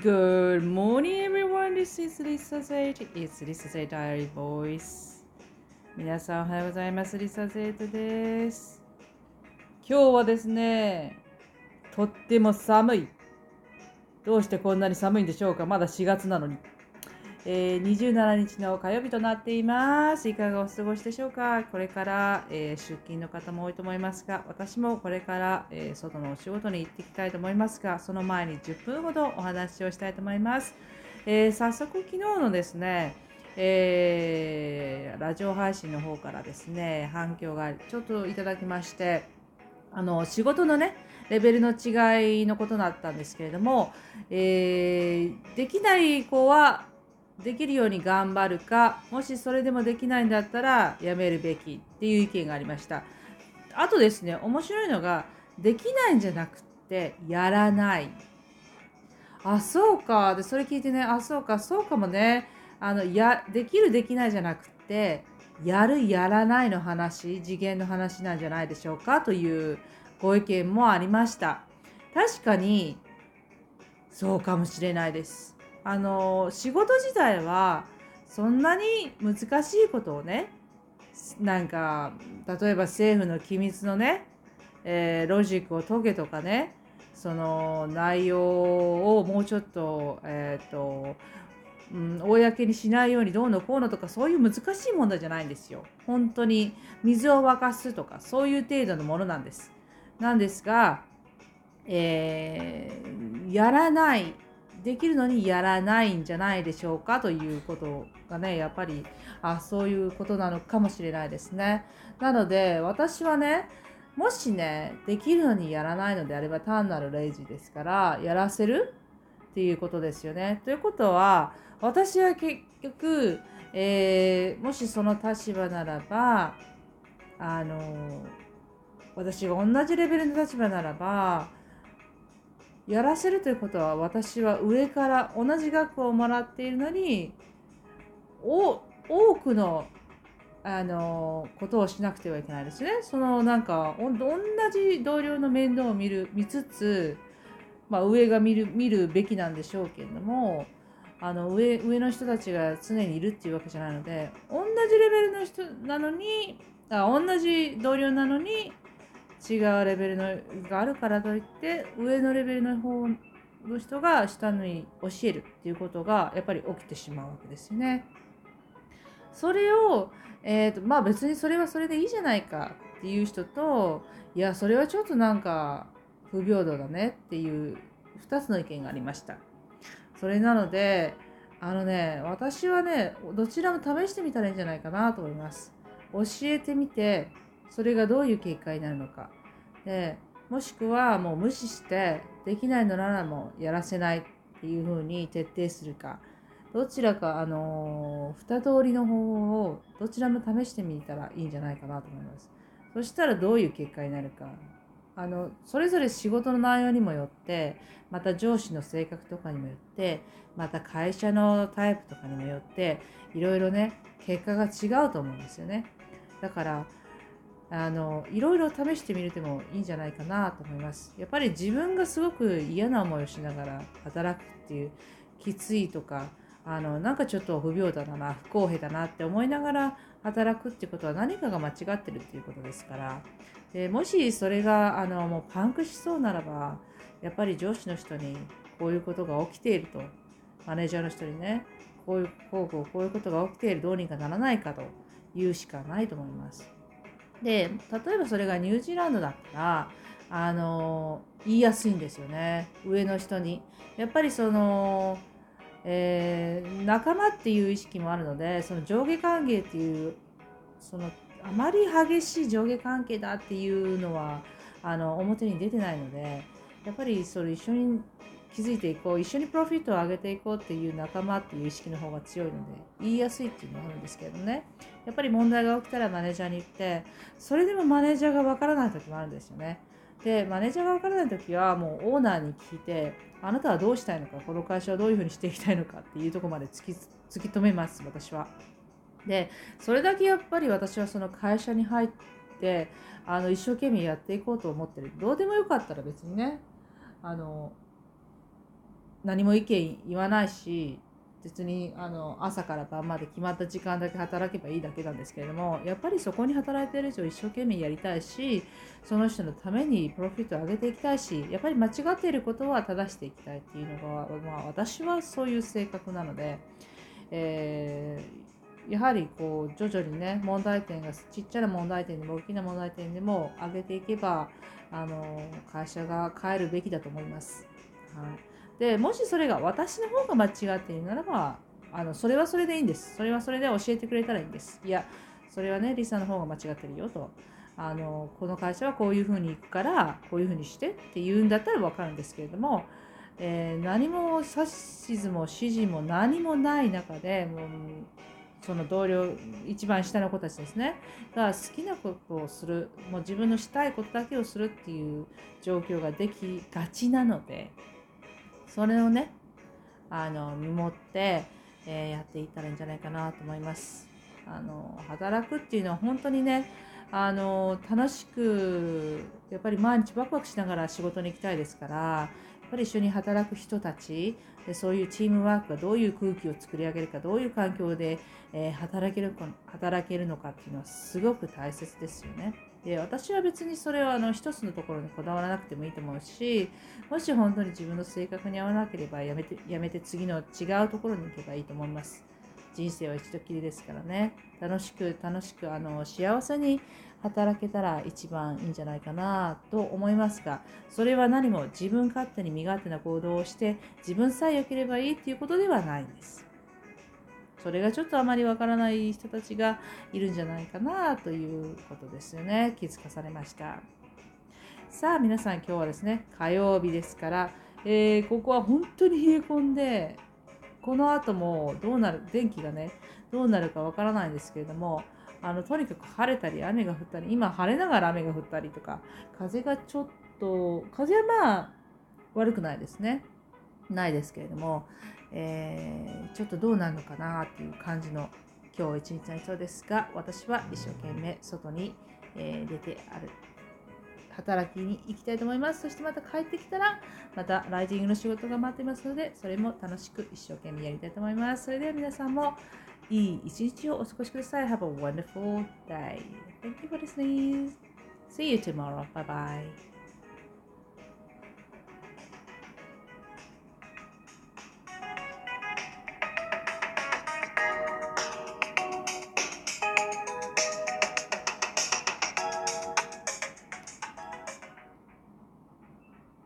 Good morning, everyone. This is Lisa Z. It's Lisa Z Diary Voice. 皆さんおはようございます。リサゼイトです。今日はですね、とっても寒い。どうしてこんなに寒いんでしょうか？まだ4月なのに。えー27日の火曜日となっています。いかがお過ごしでしょうか？これから、えー出勤の方も多いと思いますが、私もこれから、えー外のお仕事に行っていきたいと思いますが、その前に10分ほどお話をしたいと思います。えー早速昨日のですね、えーラジオ配信の方からですね、反響がちょっといただきまして、あの仕事のね、レベルの違いのことだったんですけれども、えーできない子はできるように頑張るか、もしそれでもできないんだったらやめるべきっていう意見がありました。あとですね、面白いのが、できないんじゃなくって、やらない。あ、そうか。で、それ聞いてね、あ、そうか、そうかもね。あの、や、できる、できないじゃなくて、やる、やらないの話、次元の話なんじゃないでしょうかというご意見もありました。確かに、そうかもしれないです。あの、仕事自体は、そんなに難しいことをね、なんか、例えば政府の機密のね、えーロジックを解けとかね、その内容をもうちょっと、えっ、と、うん、公にしないようにどうのこうのとかそういう難しい問題じゃないんですよ。本当に水を沸かすとかそういう程度のものなんです。なんですが、えーやらないできるのにやらないんじゃないでしょうかということがねやっぱりあそういうことなのかもしれないですね。なので私はねもしねできるのにやらないのであれば単なるレイジですからやらせるっていうことですよね。ということは私は結局、えーもしその立場ならばあの私が同じレベルの立場ならばやらせるということは私は上から同じ額をもらっているのに多くのあのことをしなくてはいけないですね。そのなんかお同じ同僚の面倒を見る見つつ、まあ、上が見る見るべきなんでしょうけれどもあの上上の人たちが常にいるっていうわけじゃないので同じレベルの人なのにあ同じ同僚なのに違うレベルのがあるからといって上のレベルの方の人が下に教えるっていうことがやっぱり起きてしまうわけですよね。それを、えーとまあ別にそれはそれでいいじゃないかっていう人といやそれはちょっとなんか不平等だねっていう2つの意見がありました。それなのであのね私はねどちらも試してみたらいいんじゃないかなと思います。教えてみてそれがどういう結果になるのか。でもしくはもう無視してできないのならもうやらせないっていうふうに徹底するか。どちらかあのー二通りの方法をどちらも試してみたらいいんじゃないかなと思います。そしたらどういう結果になるか。あのそれぞれ仕事の内容にもよってまた上司の性格とかにもよってまた会社のタイプとかにもよっていろいろね結果が違うと思うんですよね。だからあのいろいろ試してみるでもいいんじゃないかなと思います。やっぱり自分がすごく嫌な思いをしながら働くっていうきついとかあのなんかちょっと不平等だな不公平だなって思いながら働くっていうことは何かが間違ってるっていうことですからでもしそれがあのもうパンクしそうならばやっぱり上司の人にこういうことが起きているとマネージャーの人にねこういうこうこうこういうことが起きているどうにかならないかと言うしかないと思います。で例えばそれがニュージーランドだったらあの言いやすいんですよね。上の人に。やっぱりその、えー仲間っていう意識もあるのでその上下関係っていうそのあまり激しい上下関係だっていうのはあの表に出てないのでやっぱりそれ一緒に気づいていこう一緒にプロフィットを上げていこうっていう仲間っていう意識の方が強いので言いやすいっていうのはあるんですけどね。やっぱり問題が起きたらマネージャーに言ってそれでもマネージャーがわからない時もあるんですよね。でマネージャーがわからない時はもうオーナーに聞いてあなたはどうしたいのかこの会社はどういうふうにしていきたいのかっていうとこまで突き突き止めます私は。でそれだけやっぱり私はその会社に入ってあの一生懸命やっていこうと思ってる。どうでもよかったら別にねあの何も意見言わないし別にあの朝から晩まで決まった時間だけ働けばいいだけなんですけれどもやっぱりそこに働いている以上一生懸命やりたいしその人のためにプロフィットを上げていきたいしやっぱり間違っていることは正していきたいっていうのが、まあ、私はそういう性格なので、えー、やはりこう徐々にね問題点がちっちゃな問題点でも大きな問題点でも上げていけばあの会社が変えるべきだと思います。はいでもしそれが私の方が間違っているならばあのそれはそれでいいんです。それはそれで教えてくれたらいいんです。いやそれはねリサの方が間違ってるよと。あのこの会社はこういうふうに行くからこういうふうにしてって言うんだったら分かるんですけれども、えー、何も指図も指示も何もない中でもうその同僚一番下の子たちですね。が好きなことをする。もう自分のしたいことだけをするっていう状況ができがちなのでそれをねあの見守って、えー、やっていったらいいんじゃないかなと思いますあの働くっていうのは本当にねあの楽しくやっぱり毎日ワクワクしながら仕事に行きたいですからやっぱり一緒に働く人たちでそういうチームワークがどういう空気を作り上げるかどういう環境で、えー、働ける働けるのかっていうのはすごく大切ですよね。で私は別にそれはあの一つのところにこだわらなくてもいいと思うしもし本当に自分の性格に合わなければやめてやめて次の違うところに行けばいいと思います。人生は一度きりですからね楽しく楽しくあの幸せに働けたら一番いいんじゃないかなと思いますがそれは何も自分勝手に身勝手な行動をして自分さえ良ければいいっていうことではないんです。それがちょっとあまりわからない人たちがいるんじゃないかなということですよね。気づかされました。さあ皆さん今日はですね、火曜日ですから、えー、ここは本当に冷え込んで、この後もどうなる、電気がね、どうなるかわからないんですけれども、あのとにかく晴れたり雨が降ったり、今晴れながら雨が降ったりとか、風がちょっと、風はまあ悪くないですね。ないですけれども、えー、ちょっとどうなるのかなっていう感じの今日一日になりそうですが私は一生懸命外に、えー、出てある働きに行きたいと思います。そしてまた帰ってきたらまたライティングの仕事が待ってますのでそれも楽しく一生懸命やりたいと思います。それでは皆さんもいい一日をお過ごしください。Have a wonderful day. Thank you for listening. See you tomorrow. Bye bye.